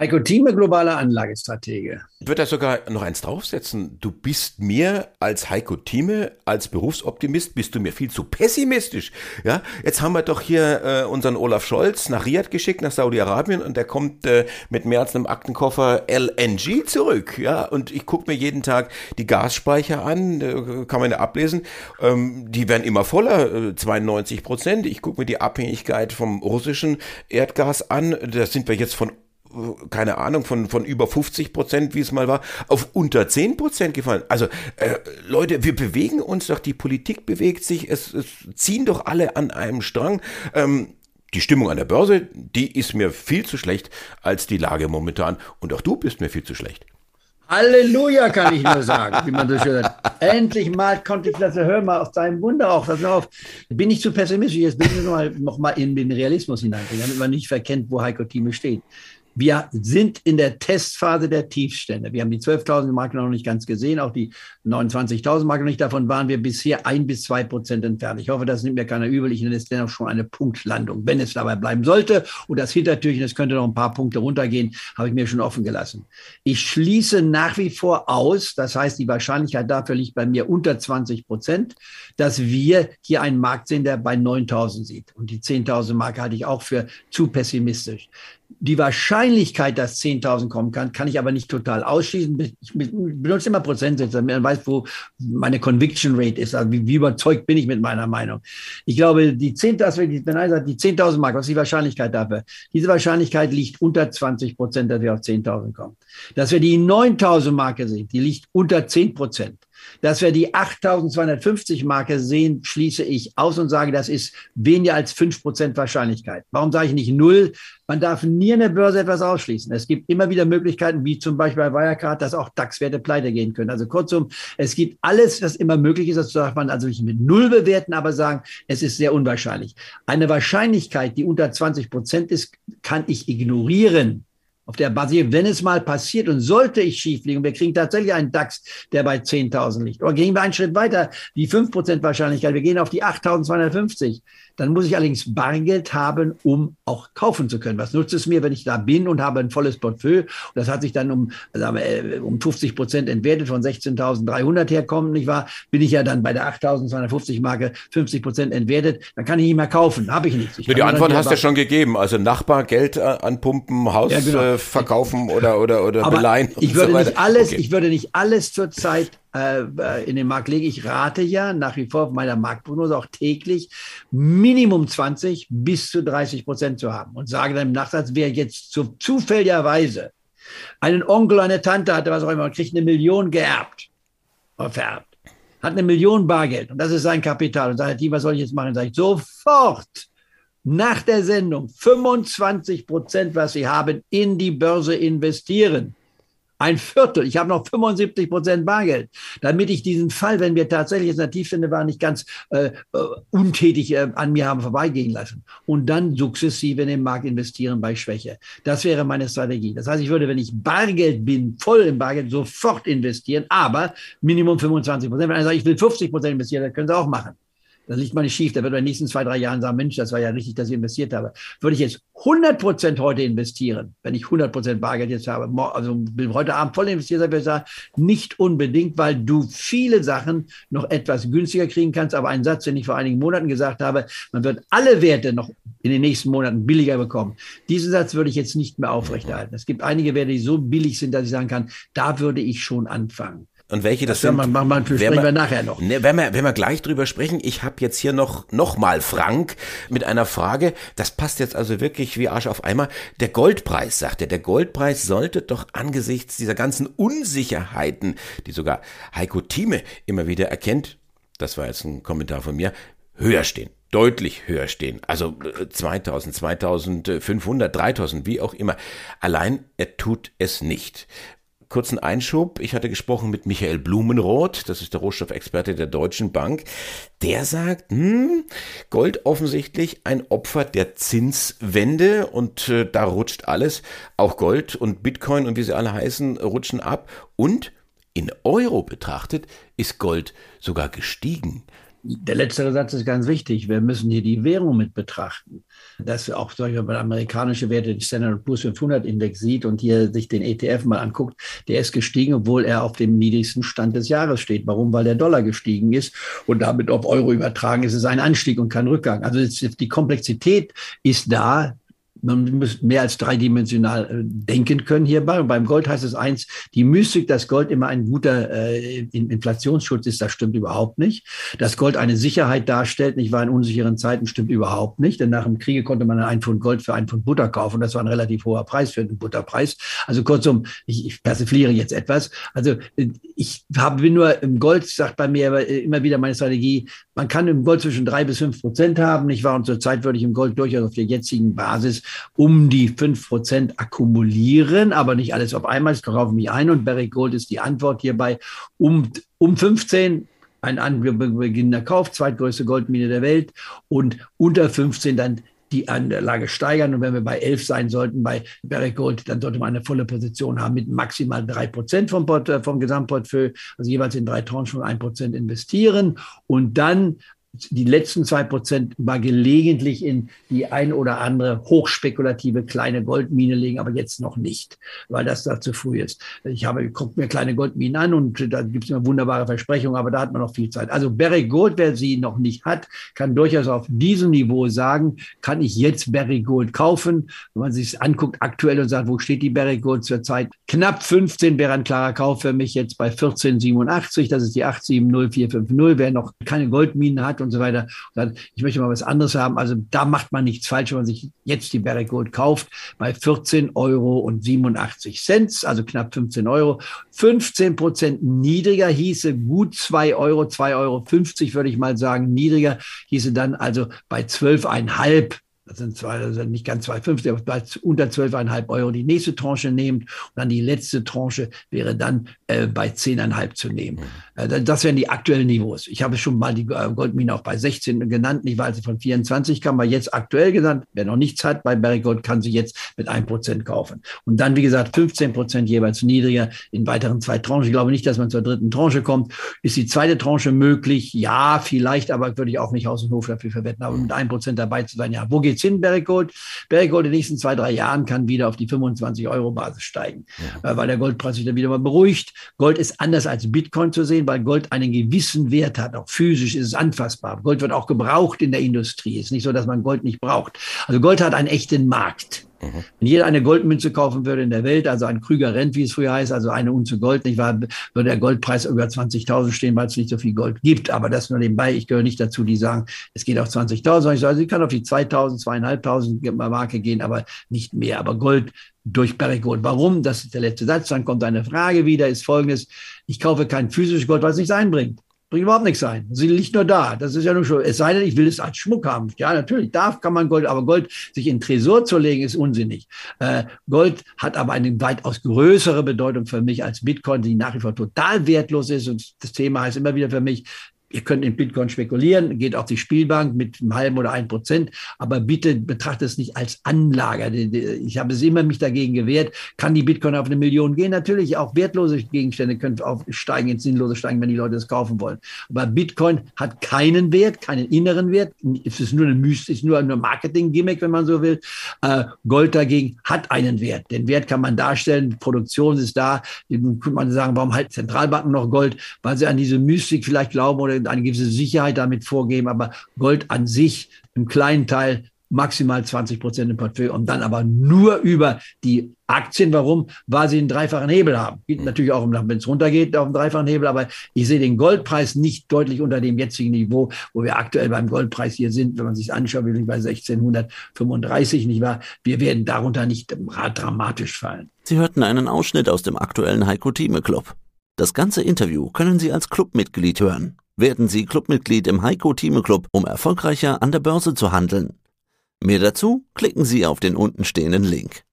Heiko Thieme, globaler Anlagestratege. Ich würde da sogar noch eins draufsetzen. Du bist mir als Heiko Thieme, als Berufsoptimist, bist du mir viel zu pessimistisch. Ja, jetzt haben wir doch hier äh, unseren Olaf Scholz nach Riyadh geschickt, nach Saudi-Arabien und der kommt äh, mit mehr als einem Aktenkoffer LNG zurück. Ja, und ich gucke mir jeden Tag die Gasspeicher an, äh, kann man ja ablesen. Ähm, die werden immer voller, 92 äh, Prozent. Ich gucke mir die Abhängigkeit vom russischen Erdgas an. Da sind wir jetzt von keine Ahnung, von, von über 50 Prozent, wie es mal war, auf unter 10 Prozent gefallen. Also äh, Leute, wir bewegen uns doch, die Politik bewegt sich, es, es ziehen doch alle an einem Strang. Ähm, die Stimmung an der Börse, die ist mir viel zu schlecht als die Lage momentan. Und auch du bist mir viel zu schlecht. Halleluja, kann ich nur sagen, wie man so schön sagt. Endlich mal konnte ich das, hör mal aus deinem Wunder auch, pass auf. Bin ich zu pessimistisch, jetzt bin ich noch mal, noch mal in den Realismus hinein, damit man nicht verkennt, wo Heiko Thieme steht. Wir sind in der Testphase der Tiefstände. Wir haben die 12.000 Marke noch nicht ganz gesehen, auch die 29.000 Marke noch nicht. Davon waren wir bisher ein bis zwei Prozent entfernt. Ich hoffe, das nimmt mir keiner übel. Ich nenne es dennoch schon eine Punktlandung. Wenn es dabei bleiben sollte und das Hintertürchen, es könnte noch ein paar Punkte runtergehen, habe ich mir schon offen gelassen. Ich schließe nach wie vor aus, das heißt, die Wahrscheinlichkeit dafür liegt bei mir unter 20 Prozent, dass wir hier einen Markt sehen, der bei 9.000 sieht. Und die 10.000 Marke halte ich auch für zu pessimistisch. Die Wahrscheinlichkeit, dass 10.000 kommen kann, kann ich aber nicht total ausschließen. Ich benutze immer Prozentsätze, damit man weiß, wo meine Conviction Rate ist. Also wie, wie überzeugt bin ich mit meiner Meinung. Ich glaube, die 10.000, wenn einer sagt, die 10.000 Mark, was ist die Wahrscheinlichkeit dafür? Diese Wahrscheinlichkeit liegt unter 20 Prozent, dass wir auf 10.000 kommen. Dass wir die 9.000 Marke sehen, die liegt unter 10 Prozent. Dass wir die 8250 Marke sehen, schließe ich aus und sage, das ist weniger als fünf Prozent Wahrscheinlichkeit. Warum sage ich nicht null? Man darf nie in der Börse etwas ausschließen. Es gibt immer wieder Möglichkeiten, wie zum Beispiel bei Wirecard, dass auch DAX-Werte pleite gehen können. Also kurzum, es gibt alles, was immer möglich ist. Das darf man also nicht mit null bewerten, aber sagen, es ist sehr unwahrscheinlich. Eine Wahrscheinlichkeit, die unter 20 Prozent ist, kann ich ignorieren auf der Basis, wenn es mal passiert und sollte ich schief liegen, wir kriegen tatsächlich einen DAX, der bei 10.000 liegt. Oder gehen wir einen Schritt weiter, die 5% Wahrscheinlichkeit, wir gehen auf die 8.250. Dann muss ich allerdings Bargeld haben, um auch kaufen zu können. Was nutzt es mir, wenn ich da bin und habe ein volles Portfolio? Und das hat sich dann um, sagen wir, äh, um 50 Prozent entwertet, von 16.300 herkommen, nicht wahr? Bin ich ja dann bei der 8.250 Marke 50 Prozent entwertet, dann kann ich nicht mehr kaufen. Habe ich nicht. Ich die Antwort hast du ja schon gegeben. Also Nachbar, Geld äh, anpumpen, Haus ja, genau. Verkaufen oder, oder, oder Aber beleihen. Ich würde so nicht alles, okay. ich würde nicht alles zurzeit äh, in den Markt lege. Ich rate ja nach wie vor auf meiner Marktprognose auch täglich Minimum 20 bis zu 30 Prozent zu haben und sage dann im Nachsatz, wer jetzt zu, zufälligerweise einen Onkel, eine Tante hatte, was auch immer, kriegt eine Million geerbt oder vererbt, hat eine Million Bargeld und das ist sein Kapital und sagt, die, was soll ich jetzt machen? Sage ich sofort nach der Sendung 25 Prozent, was Sie haben, in die Börse investieren. Ein Viertel. Ich habe noch 75 Prozent Bargeld, damit ich diesen Fall, wenn wir tatsächlich in der Tiefstände waren, nicht ganz äh, äh, untätig äh, an mir haben vorbeigehen lassen. Und dann sukzessive in den Markt investieren bei Schwäche. Das wäre meine Strategie. Das heißt, ich würde, wenn ich Bargeld bin, voll im Bargeld, sofort investieren, aber Minimum 25 Prozent. Wenn einer sagt, ich will 50 Prozent investieren, das können Sie auch machen das liegt mal nicht schief. Da wird in den nächsten zwei, drei Jahren sagen, Mensch, das war ja richtig, dass ich investiert habe. Würde ich jetzt 100 Prozent heute investieren, wenn ich 100 Prozent Bargeld jetzt habe, also heute Abend voll investiert würde ich sagen, nicht unbedingt, weil du viele Sachen noch etwas günstiger kriegen kannst. Aber ein Satz, den ich vor einigen Monaten gesagt habe, man wird alle Werte noch in den nächsten Monaten billiger bekommen. Diesen Satz würde ich jetzt nicht mehr aufrechterhalten. Es gibt einige Werte, die so billig sind, dass ich sagen kann, da würde ich schon anfangen. Und welche das, das sind? Machen wir, sprechen wir nachher noch. Ne, wenn wir, wenn wir gleich drüber sprechen, ich habe jetzt hier noch noch mal Frank mit einer Frage. Das passt jetzt also wirklich wie Arsch auf Eimer. Der Goldpreis, sagt er, der Goldpreis sollte doch angesichts dieser ganzen Unsicherheiten, die sogar Heiko Thieme immer wieder erkennt, das war jetzt ein Kommentar von mir, höher stehen deutlich höher stehen. Also 2000, 2500, 3000, wie auch immer. Allein er tut es nicht kurzen Einschub. Ich hatte gesprochen mit Michael Blumenroth, das ist der Rohstoffexperte der Deutschen Bank. Der sagt, hm, Gold offensichtlich ein Opfer der Zinswende und äh, da rutscht alles, auch Gold und Bitcoin und wie sie alle heißen, rutschen ab und in Euro betrachtet ist Gold sogar gestiegen. Der letztere Satz ist ganz wichtig. Wir müssen hier die Währung mit betrachten. Dass auch solche amerikanische Werte, die Standard Poor's 500 Index sieht und hier sich den ETF mal anguckt, der ist gestiegen, obwohl er auf dem niedrigsten Stand des Jahres steht. Warum? Weil der Dollar gestiegen ist und damit auf Euro übertragen ist es ein Anstieg und kein Rückgang. Also die Komplexität ist da man muss mehr als dreidimensional äh, denken können hierbei. Und beim Gold heißt es eins, die Mystik, dass Gold immer ein guter äh, Inflationsschutz ist, das stimmt überhaupt nicht. Dass Gold eine Sicherheit darstellt, nicht wahr, in unsicheren Zeiten, stimmt überhaupt nicht. Denn nach dem Kriege konnte man ein Pfund Gold für ein Pfund Butter kaufen. Das war ein relativ hoher Preis für den Butterpreis. Also kurzum, ich, ich persifliere jetzt etwas. Also äh, ich habe nur im Gold, sagt bei mir äh, immer wieder meine Strategie, man kann im Gold zwischen drei bis fünf Prozent haben, nicht wahr? Und zurzeit würde ich im Gold durchaus auf der jetzigen Basis um die fünf Prozent akkumulieren, aber nicht alles auf einmal. Ich kaufe mich ein und Barrick Gold ist die Antwort hierbei. Um, um 15 ein anbeginnender Kauf, zweitgrößte Goldmine der Welt und unter 15 dann die Anlage steigern. Und wenn wir bei 11 sein sollten bei Barrick Gold, dann sollte man eine volle Position haben mit maximal drei Prozent vom, vom Gesamtportfolio, also jeweils in drei Tranchen von ein Prozent investieren und dann die letzten zwei Prozent mal gelegentlich in die ein oder andere hochspekulative kleine Goldmine legen, aber jetzt noch nicht, weil das da zu früh ist. Ich habe guckt mir kleine Goldminen an und da gibt es immer wunderbare Versprechungen, aber da hat man noch viel Zeit. Also Barry Gold, wer sie noch nicht hat, kann durchaus auf diesem Niveau sagen, kann ich jetzt Barry Gold kaufen? Wenn man sich anguckt aktuell und sagt, wo steht die Barry Gold zurzeit? Knapp 15 wäre ein klarer Kauf für mich jetzt bei 14,87. Das ist die 870450. Wer noch keine Goldminen hat, und so weiter. Und ich möchte mal was anderes haben. Also da macht man nichts falsch, wenn man sich jetzt die Barrick Gold kauft bei 14 Euro und 87 Cent, also knapp 15 Euro. 15 Prozent niedriger hieße gut 2 Euro, 2,50 Euro würde ich mal sagen. Niedriger hieße dann also bei 12,5 das sind zwar das sind nicht ganz 2,50, aber unter 12,5 Euro die nächste Tranche nehmt. Und dann die letzte Tranche wäre dann äh, bei 10,5 zu nehmen. Mhm. Äh, das wären die aktuellen Niveaus. Ich habe schon mal die äh, Goldmine auch bei 16 genannt, nicht weil sie von 24 kam, aber jetzt aktuell genannt. Wer noch nichts hat bei Barry Gold, kann sie jetzt mit 1% kaufen. Und dann, wie gesagt, 15 Prozent jeweils niedriger in weiteren zwei Tranchen. Ich glaube nicht, dass man zur dritten Tranche kommt. Ist die zweite Tranche möglich? Ja, vielleicht, aber würde ich auch nicht Haus und Hof dafür verwetten. Aber mit 1% dabei zu sein, ja, wo geht's hin, Barrick Gold? Barrick Gold in den nächsten zwei, drei Jahren kann wieder auf die 25 Euro Basis steigen, ja. Äh, weil der Goldpreis sich dann wieder mal beruhigt. Gold ist anders als Bitcoin zu sehen, weil Gold einen gewissen Wert hat. Auch physisch ist es anfassbar. Gold wird auch gebraucht in der Industrie. Es ist nicht so, dass man Gold nicht braucht. Also Gold hat einen echten Markt. Mhm. Wenn jeder eine Goldmünze kaufen würde in der Welt, also ein Krüger Rent, wie es früher heißt, also eine Unze Gold, nicht wahr, würde der Goldpreis über 20.000 stehen, weil es nicht so viel Gold gibt. Aber das nur nebenbei. Ich gehöre nicht dazu, die sagen, es geht auf 20.000. Ich kann auf die 2.000, 2.500 Marke gehen, aber nicht mehr. Aber Gold durch Barrick Gold. Warum? Das ist der letzte Satz. Dann kommt eine Frage wieder, ist folgendes. Ich kaufe kein physisches Gold, was nichts einbringt. Bringt überhaupt nichts ein. Sie liegt nur da. Das ist ja nur schon. Es sei denn, ich will es als Schmuck haben. Ja, natürlich, darf kann man Gold, aber Gold sich in Tresor zu legen, ist unsinnig. Äh, Gold hat aber eine weitaus größere Bedeutung für mich als Bitcoin, die nach wie vor total wertlos ist. Und das Thema heißt immer wieder für mich, Ihr könnt in Bitcoin spekulieren, geht auf die Spielbank mit einem halben oder ein Prozent, aber bitte betrachtet es nicht als Anlager. Ich habe es immer mich dagegen gewehrt. Kann die Bitcoin auf eine Million gehen? Natürlich, auch wertlose Gegenstände können aufsteigen, ins Sinnlose steigen, wenn die Leute es kaufen wollen. Aber Bitcoin hat keinen Wert, keinen inneren Wert. Es ist nur eine Mystik, ist nur ein Marketing-Gimmick, wenn man so will. Äh, Gold dagegen hat einen Wert. Den Wert kann man darstellen, Produktion ist da. Dann könnte man sagen, warum halt Zentralbanken noch Gold? Weil sie an diese Mystik vielleicht glauben oder eine gewisse Sicherheit damit vorgeben, aber Gold an sich im kleinen Teil maximal 20 Prozent im Portfolio und dann aber nur über die Aktien. Warum? Weil sie einen dreifachen Hebel haben. Geht natürlich auch, wenn es runtergeht, auf einen dreifachen Hebel, aber ich sehe den Goldpreis nicht deutlich unter dem jetzigen Niveau, wo wir aktuell beim Goldpreis hier sind. Wenn man sich anschaut, wir sind bei 1635, nicht wahr? Wir werden darunter nicht dramatisch fallen. Sie hörten einen Ausschnitt aus dem aktuellen Heiko Thieme Club. Das ganze Interview können Sie als Clubmitglied hören. Werden Sie Clubmitglied im Heiko Thieme Club, um erfolgreicher an der Börse zu handeln. Mehr dazu klicken Sie auf den untenstehenden Link.